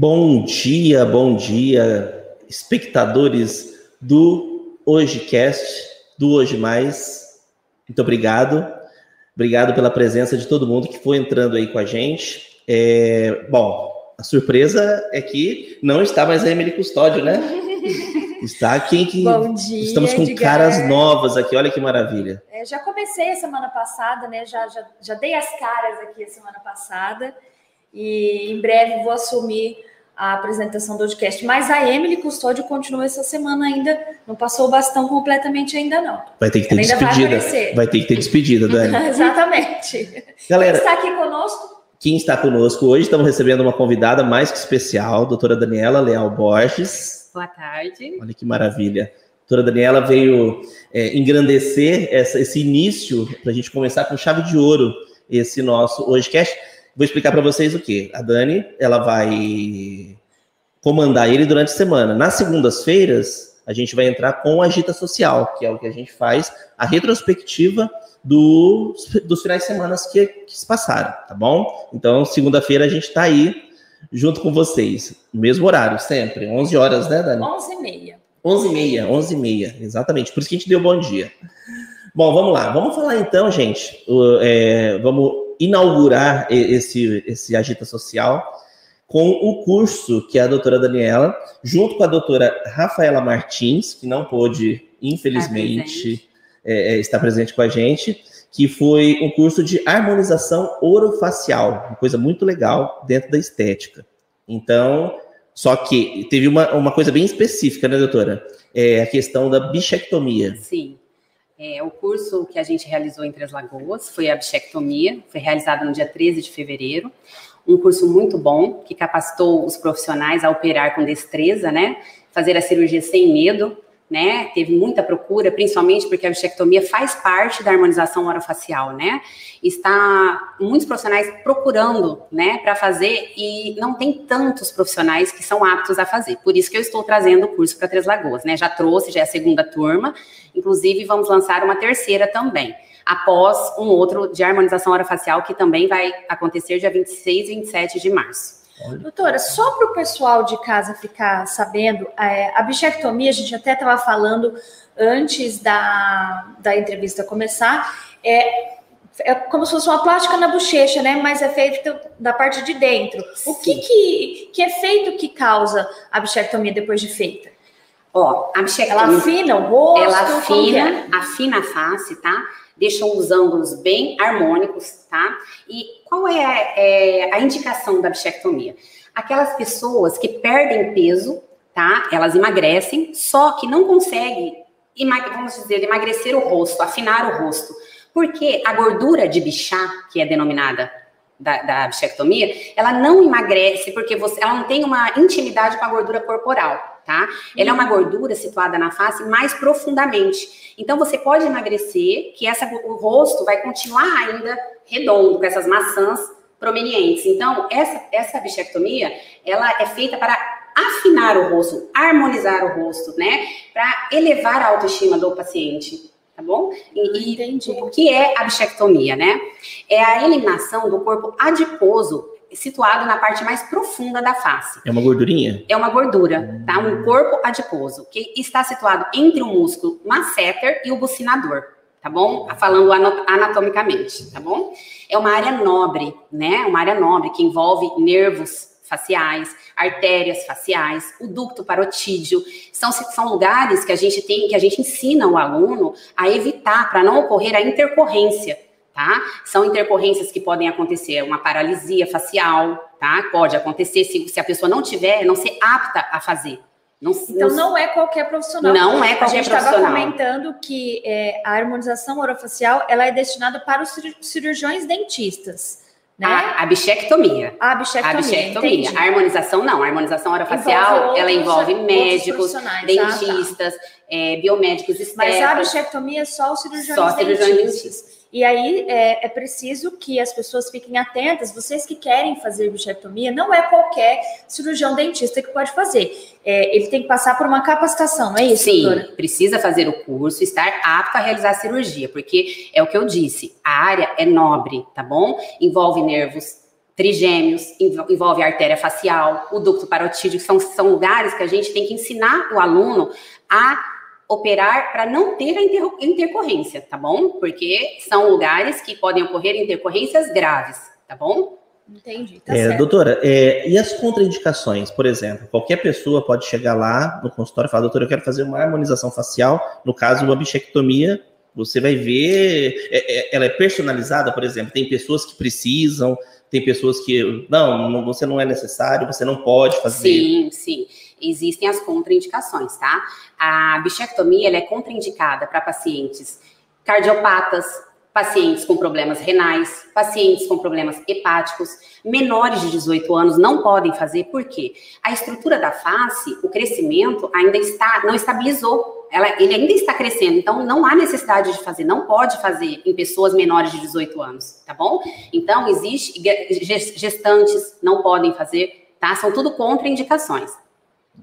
Bom dia, bom dia, espectadores do HojeCast, do Hoje Mais. Muito obrigado. Obrigado pela presença de todo mundo que foi entrando aí com a gente. É, bom, a surpresa é que não está mais a Emily Custódio, né? Está aqui que Bom dia, estamos com Edgar. caras novas aqui, olha que maravilha. É, já comecei a semana passada, né? Já, já, já dei as caras aqui a semana passada. E em breve vou assumir a apresentação do podcast. Mas a Emily Custódio continua essa semana ainda. Não passou o bastão completamente ainda, não. Vai ter que ter Ela vai despedida. aparecer. Vai ter que ter despedida, Dani. Exatamente. Quem Galera, está aqui conosco? quem está conosco hoje, estamos recebendo uma convidada mais que especial, doutora Daniela Leal Borges. Boa tarde. Olha que maravilha. A doutora Daniela veio é, engrandecer essa- esse início para a gente começar com chave de ouro esse nosso hoje cast. Vou explicar para vocês o que. A Dani, ela vai comandar ele durante a semana. Nas segundas-feiras, a gente vai entrar com a Agita Social, que é o que a gente faz, a retrospectiva dos, dos finais de semana que, que se passaram, tá bom? Então, segunda-feira a gente está aí junto com vocês, no mesmo horário, sempre, 11 horas, né, Dani? 11 e meia. 11 e meia, 11 e meia, exatamente. Por isso que a gente deu bom dia. Bom, vamos lá. Vamos falar então, gente. o- é, vamos inaugurar esse, esse Agita Social com o curso que a doutora Daniela, junto com a doutora Rafaela Martins, que não pôde, infelizmente, é, é, estar presente com a gente, que foi um curso de harmonização orofacial, uma coisa muito legal dentro da estética. Então, só que teve uma, uma coisa bem específica, né, doutora? É a questão da bichectomia. Sim. É, o curso que a gente realizou em Três Lagoas foi a bichectomia, foi realizado no dia 13 de fevereiro. Um curso muito bom, que capacitou os profissionais a operar com destreza, né? Fazer a cirurgia sem medo, né? Teve muita procura, principalmente porque a bichectomia faz parte da harmonização orofacial, né? Está muitos profissionais procurando, né, para fazer e não tem tantos profissionais que são aptos a fazer. Por isso que eu estou trazendo o curso para Três Lagoas, né? Já trouxe, já é a segunda turma, inclusive vamos lançar uma terceira também. Após um outro de harmonização orofacial que também vai acontecer dia 26 e 27 de março. Doutora, só para o pessoal de casa ficar sabendo, é, a bichectomia, a gente até estava falando antes da, da entrevista começar, é, é como se fosse uma plástica na bochecha, né? Mas é feito da parte de dentro. O que, que, que efeito que causa a bichectomia depois de feita? Ó, a Ela bichectomia, afina o rosto? ela que é? afina, afina a face, tá? Deixa os ângulos bem harmônicos, tá? E qual é, é a indicação da bichectomia? Aquelas pessoas que perdem peso, tá? Elas emagrecem, só que não conseguem, vamos dizer, emagrecer o rosto, afinar o rosto. Porque a gordura de bichá, que é denominada da, da bichectomia, ela não emagrece porque você, ela não tem uma intimidade com a gordura corporal, tá? Ela é uma gordura situada na face mais profundamente. Então você pode emagrecer, que essa, o rosto vai continuar ainda redondo, com essas maçãs prominentes. Então, essa, essa bichectomia, ela é feita para afinar o rosto, harmonizar o rosto, né? Para elevar a autoestima do paciente, tá bom? E, e Entendi. o que é a bichectomia, né? É a eliminação do corpo adiposo situado na parte mais profunda da face. É uma gordurinha? É uma gordura, tá? Um corpo adiposo que está situado entre o músculo masseter e o bucinador, tá bom? Falando anatomicamente, tá bom? É uma área nobre, né? Uma área nobre que envolve nervos faciais, artérias faciais, o ducto parotídeo. São, são lugares que a gente tem, que a gente ensina o aluno a evitar para não ocorrer a intercorrência, tá? São intercorrências que podem acontecer, uma paralisia facial, tá? Pode acontecer se, se a pessoa não tiver, não ser apta a fazer. Não, Então não é qualquer profissional. Não é A qualquer gente estava profissional. comentando que é, a harmonização orofacial ela é destinada para os cir- cirurgiões dentistas, né? A, a bichectomia. A A bichectomia, bichectomia. entendi. A harmonização não. A harmonização orofacial, Envolve ela envolve outros médicos, profissionais. Ah, tá. dentistas, é, biomédicos Mas a bichectomia é só os cirurgiões Só cirurgiões dentistas. E aí é, é preciso que as pessoas fiquem atentas. Vocês que querem fazer bichectomia, não é qualquer cirurgião dentista que pode fazer. É, ele tem que passar por uma capacitação, não é isso, Sim, doutora? precisa fazer o curso, estar apto a realizar a cirurgia, porque é o que eu disse, a área é nobre, tá bom? Envolve nervos trigêmeos, envolve a artéria facial, o ducto parotídeo, são, são lugares que a gente tem que ensinar o aluno a operar para não ter a inter intercorrência, tá bom? Porque são lugares que podem ocorrer intercorrências graves, tá bom? Entendi, tá É, certo. doutora, é, e as contraindicações, por exemplo? Qualquer pessoa pode chegar lá no consultório e falar, doutora, eu quero fazer uma harmonização facial, no caso, uma bichectomia, você vai ver, é, é, ela é personalizada, por exemplo, tem pessoas que precisam, tem pessoas que, não, não, você não é necessário, você não pode fazer. Sim, sim. Existem as contraindicações, tá? A bichectomia é contraindicada para pacientes cardiopatas, pacientes com problemas renais, pacientes com problemas hepáticos, menores de 18 anos não podem fazer, por quê? A estrutura da face, o crescimento ainda está, não estabilizou. Ela, ele ainda está crescendo, então não há necessidade de fazer, não pode fazer em pessoas menores de 18 anos, tá bom? Então, existe gestantes não podem fazer, tá? São tudo contraindicações.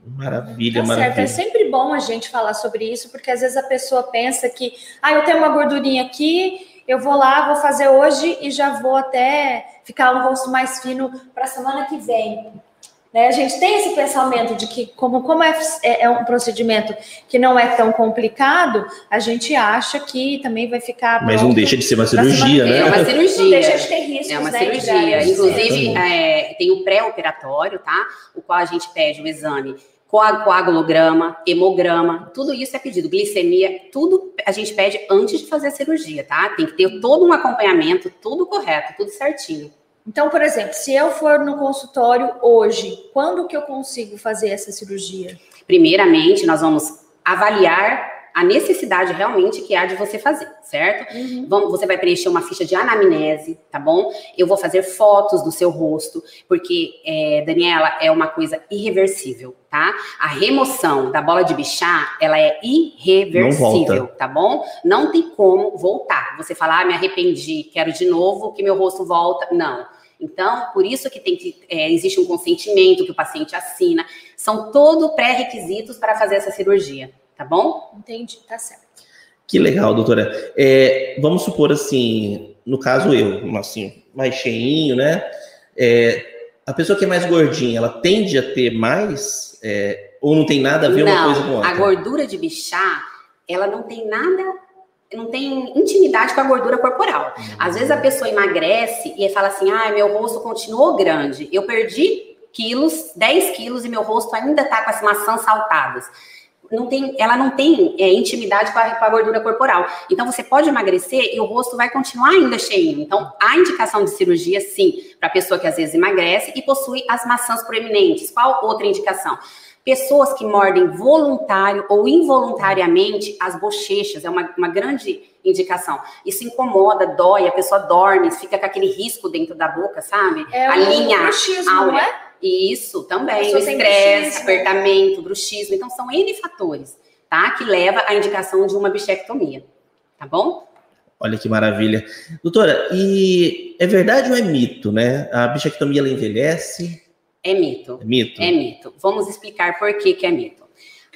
Maravilha, Tá maravilha. certo, é sempre bom a gente falar sobre isso, porque às vezes a pessoa pensa que, ah, eu tenho uma gordurinha aqui, eu vou lá, vou fazer hoje e já vou até ficar um rosto mais fino para a semana que vem. Né? A gente tem esse pensamento de que, como, como é, é, é um procedimento que não é tão complicado, a gente acha que também vai ficar. Mas não deixa de ser uma cirurgia, né? É uma Não cirurgia. deixa de ter riscos, É uma né, cirurgia. Inclusive, é, tem o pré-operatório, tá? O qual a gente pede o exame coa- coagulograma, hemograma, tudo isso é pedido, glicemia, tudo a gente pede antes de fazer a cirurgia, tá? Tem que ter todo um acompanhamento, tudo correto, tudo certinho. Então, por exemplo, se eu for no consultório hoje, quando que eu consigo fazer essa cirurgia? Primeiramente, nós vamos avaliar a necessidade realmente que há de você fazer, certo? Vamos, você vai preencher uma ficha de anamnese, tá bom? Eu vou fazer fotos do seu rosto, porque, é, Daniela, é uma coisa irreversível, tá? A remoção da bola de bichar, ela é irreversível, tá bom? Não tem como voltar. Você falar, ah, me arrependi, quero de novo que meu rosto volta. Não. Então, por isso que tem que é, existe um consentimento que o paciente assina. São todos pré-requisitos para fazer essa cirurgia, tá bom? Entendi, tá certo. Que legal, doutora. É, vamos supor assim, no caso eu, assim, mais cheinho, né? É, a pessoa que é mais gordinha, ela tende a ter mais? É, ou não tem nada a ver uma coisa com Não, outra? a gordura de bichar, ela não tem nada, não tem intimidade com a gordura corporal. Às vezes a pessoa emagrece e fala assim, ah, meu rosto continuou grande, eu perdi quilos, 10 quilos e meu rosto ainda tá com as maçãs saltadas. Não tem, ela não tem é, intimidade com a, com a gordura corporal. Então você pode emagrecer e o rosto vai continuar ainda cheinho. Então há indicação de cirurgia, sim, para pessoa que às vezes emagrece e possui as maçãs proeminentes. Qual outra indicação? Pessoas que mordem voluntário ou involuntariamente as bochechas, é uma, uma grande indicação. Isso incomoda, dói, a pessoa dorme, fica com aquele risco dentro da boca, sabe? É a linha bruxismo, não áurea. é? Isso também, o estresse, bruxismo. apertamento, bruxismo. Então, são N fatores, tá? Que leva à indicação de uma bichectomia, tá bom? Olha que maravilha. Doutora, e é verdade ou é mito, né? A bichectomia ela envelhece? É mito. É mito? É mito. Vamos explicar por que, que é mito.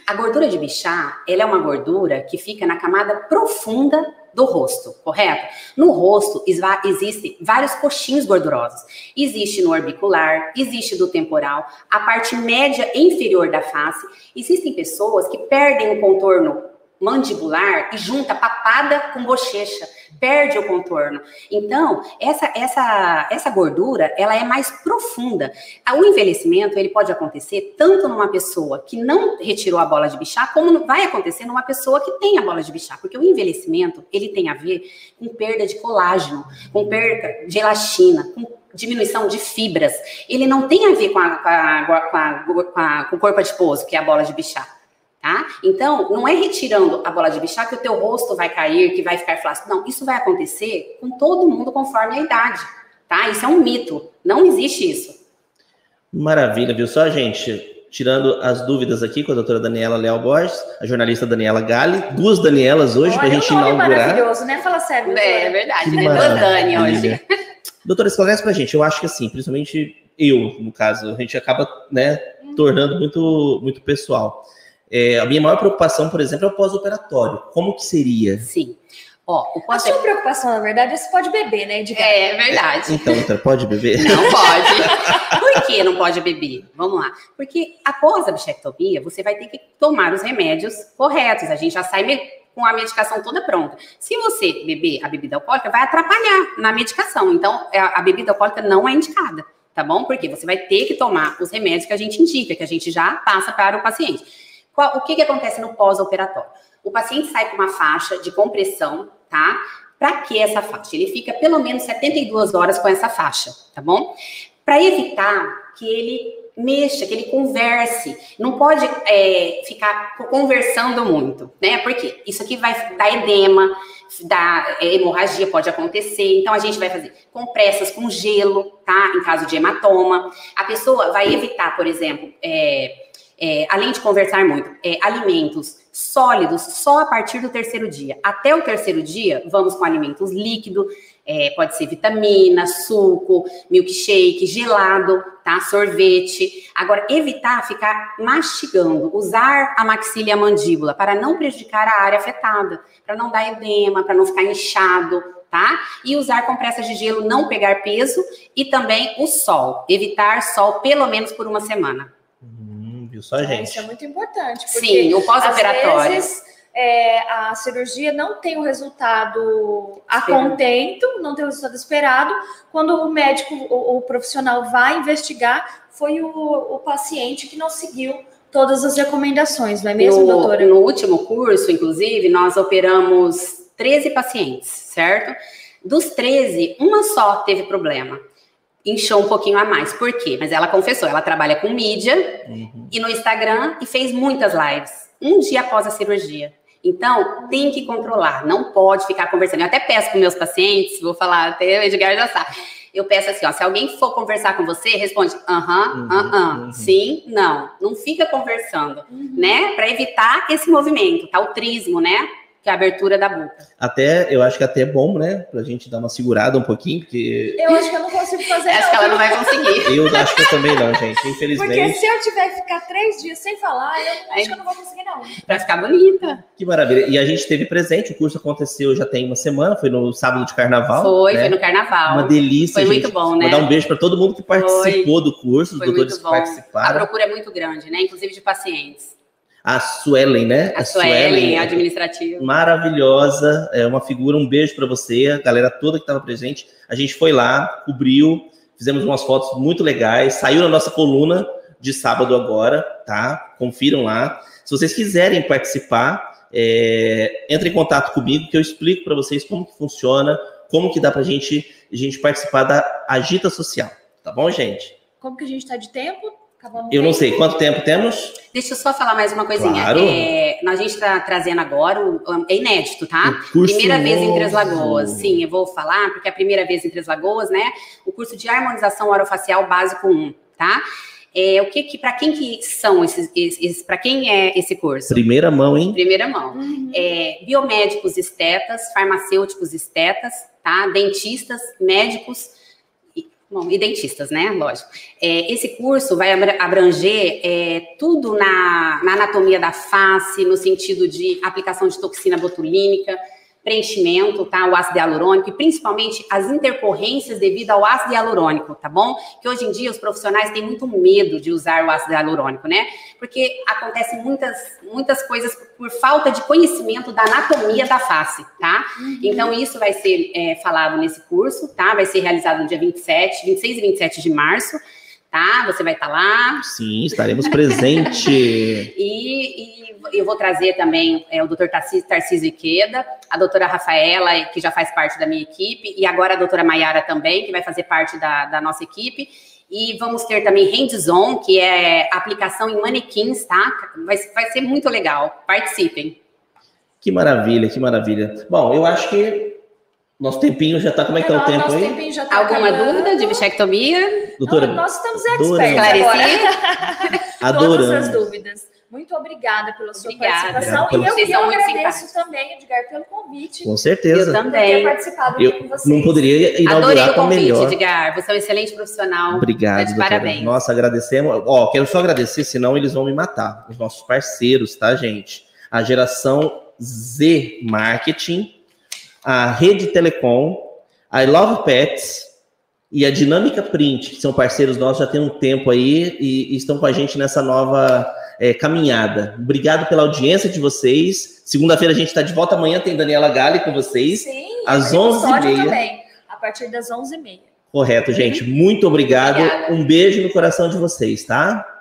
A gordura de bichar, ela é uma gordura que fica na camada profunda do rosto, correto? No rosto existem vários coxinhos gordurosos. Existe no orbicular, existe do temporal, a parte média e inferior da face. Existem pessoas que perdem o contorno mandibular e junta papada com bochecha, perde o contorno. Então, essa essa essa gordura, ela é mais profunda. Ah, O envelhecimento, ele pode acontecer tanto numa pessoa que não retirou a bola de bichar, como vai acontecer numa pessoa que tem a bola de bichar, porque o envelhecimento, ele tem a ver com perda de colágeno, com perda de elastina, com diminuição de fibras. Ele não tem a ver com, a, com, a, com, a, com, a, com o corpo adiposo, que é a bola de bichar. Tá? Então, não é retirando a bola de bichar que o teu rosto vai cair, que vai ficar flácido. Não, isso vai acontecer com todo mundo conforme a idade, tá? Isso é um mito. Não existe isso. Maravilha, viu só, gente? Tirando as dúvidas aqui com a doutora Daniela Leal Borges, a jornalista Daniela Gali, duas Danielas hoje para a gente inaugurar. maravilhoso, né? Fala sério. doutora. É verdade, Que né? Duas Dani hoje. Doutora, esclarece pra gente. Eu acho que assim, principalmente eu, no caso, a gente acaba, né, tornando muito, muito pessoal. É, a minha maior preocupação, por exemplo, é o pós-operatório. Como que seria? Sim. Ó, a sua preocupação, na verdade, é se pode beber, né, Edgar? É, é verdade. Então, então, pode beber? Não pode. Por que não pode beber? Vamos lá. Porque após a bichectomia, você vai ter que tomar os remédios corretos. A gente já sai com a medicação toda pronta. Se você beber a bebida alcoólica, vai atrapalhar na medicação. Então, é, a bebida alcoólica não é indicada, tá bom? Porque você vai ter que tomar os remédios que a gente indica, que a gente já passa para o paciente. O que, que acontece no pós-operatório? O paciente sai com uma faixa de compressão, tá? Para que essa faixa? Ele fica pelo menos 72 horas com essa faixa, tá bom? Para evitar que ele mexa, que ele converse. Não pode é, ficar conversando muito, né? Porque isso aqui vai dar edema, dar é, hemorragia pode acontecer. Então a gente vai fazer compressas com gelo, tá? Em caso de hematoma. A pessoa vai evitar, por exemplo, é, é além de conversar muito, é, alimentos sólidos só a partir do terceiro dia. Até o terceiro dia, vamos com alimentos líquidos, é, pode ser vitamina, suco, milkshake, gelado, tá? Sorvete. Agora, evitar ficar mastigando, usar a maxila e a mandíbula para não prejudicar a área afetada, para não dar edema, para não ficar inchado, tá? E usar compressas de gelo, não pegar peso e também o sol, evitar sol pelo menos por uma semana. Viu só, gente? Isso é muito importante. Sim, o pós-operatório é, a cirurgia não tem o resultado a contento, não tem o resultado esperado. Quando o médico, o, o profissional vai investigar, foi o, o, paciente que não seguiu todas as recomendações, não é mesmo, no, doutora? No último curso, inclusive, nós operamos 13 pacientes, certo? Dos 13, uma só teve problema. Inchou um pouquinho a mais. Por quê? Mas ela confessou, ela trabalha com mídia uhum. e no Instagram e fez muitas lives. Um dia após a cirurgia. Então, tem que controlar, não pode ficar conversando. Eu até peço para meus pacientes, vou falar, até o Edgar já sabe. Eu peço assim, ó, se alguém for conversar com você, responde aham, aham, uhum. sim, não. Não fica conversando, uhum. né? Para evitar esse movimento, tá? O trismo, né? Que é a abertura da boca. Até, eu acho que até é bom, né? Pra gente dar uma segurada um pouquinho, porque. Eu acho que eu não consigo fazer. Acho não. que ela não vai conseguir. Eu acho que eu também não, gente, infelizmente. Porque se eu tiver que ficar três dias sem falar, eu acho que eu não vou conseguir, não. Pra ficar bonita. Que maravilha. E a gente teve presente, o curso aconteceu já tem uma semana, foi no sábado de carnaval. Foi, né? foi no carnaval. Uma delícia. Foi gente. muito bom, né? Vou dar um beijo para todo mundo que participou foi. do curso, os doutores que participaram. A procura é muito grande, né? Inclusive de pacientes a Suelen, né? A, a Suelen, Suelen administrativa. Maravilhosa, é uma figura, um beijo para você, a galera toda que estava presente. A gente foi lá, cobriu, fizemos umas fotos muito legais, saiu na nossa coluna de sábado agora, tá? Confiram lá. Se vocês quiserem participar, é, entre em contato comigo que eu explico para vocês como que funciona, como que dá para gente, a gente participar da Agita Social, tá bom, gente? Como que a gente está de tempo? Acabamos eu não sei quanto tempo temos. Deixa eu só falar mais uma coisinha. Claro. É, a gente está trazendo agora, é inédito, tá? Primeira novo. vez em Três Lagoas. Sim, eu vou falar, porque é a primeira vez em Três Lagoas, né? O curso de harmonização orofacial básico 1, tá? É, o que, que para quem que são esses, esses para quem é esse curso? Primeira mão, hein? Primeira mão. Uhum. É, biomédicos estetas, farmacêuticos estetas, tá? Dentistas, médicos Bom, e dentistas, né? Lógico. É, esse curso vai abranger é, tudo na, na, anatomia da face, no sentido de aplicação de toxina botulínica, preenchimento, tá? O ácido hialurônico e principalmente as intercorrências devido ao ácido hialurônico, tá bom? Que hoje em dia os profissionais têm muito medo de usar o ácido hialurônico, né? Porque acontecem muitas, muitas coisas por falta de conhecimento da anatomia da face, tá? Uhum. Então isso vai ser é, falado nesse curso, tá? Vai ser realizado no dia 27, 26 e 27 de março tá? Você vai estar tá lá. Sim, estaremos presentes. e, e, eu vou trazer também é, o doutor Tarcísio Iqueda, a doutora Rafaela, que já faz parte da minha equipe, e agora a doutora Maiara também, que vai fazer parte da, da nossa equipe. E vamos ter também hands-on, que é aplicação em manequins, tá? Vai, vai ser muito legal. Participem. Que maravilha, que maravilha. Bom, eu acho que nosso tempinho já está. Como é que está o tempo aí? Tá Alguma acabando. dúvida de bichectomia? Doutora, Não, nós estamos expertos agora. Adorando. Todas as dúvidas. Muito obrigada pela sua obrigada. participação. e eu, eu agradeço simpáticos. também, Edgar, pelo convite. Com certeza. Eu também. Participado eu com vocês. Não poderia inaugurar Adorei o convite, melhor. Edgar. Você é um excelente profissional. Obrigado, Parabéns. Nossa, agradecemos. Ó, quero só agradecer, senão eles vão me matar. Os nossos parceiros, tá, gente? A geração Z Marketing a Rede Telecom, a I Love Pets e a Dinâmica Print, que são parceiros nossos já tem um tempo aí e, e estão com a gente nessa nova é, caminhada. Obrigado pela audiência de vocês. Segunda-feira a gente está de volta. Amanhã tem Daniela Gali com vocês. Sim, às 11h30. também, a partir das 11h30. Correto, gente. Muito obrigado. Obrigada. Um beijo no coração de vocês, tá?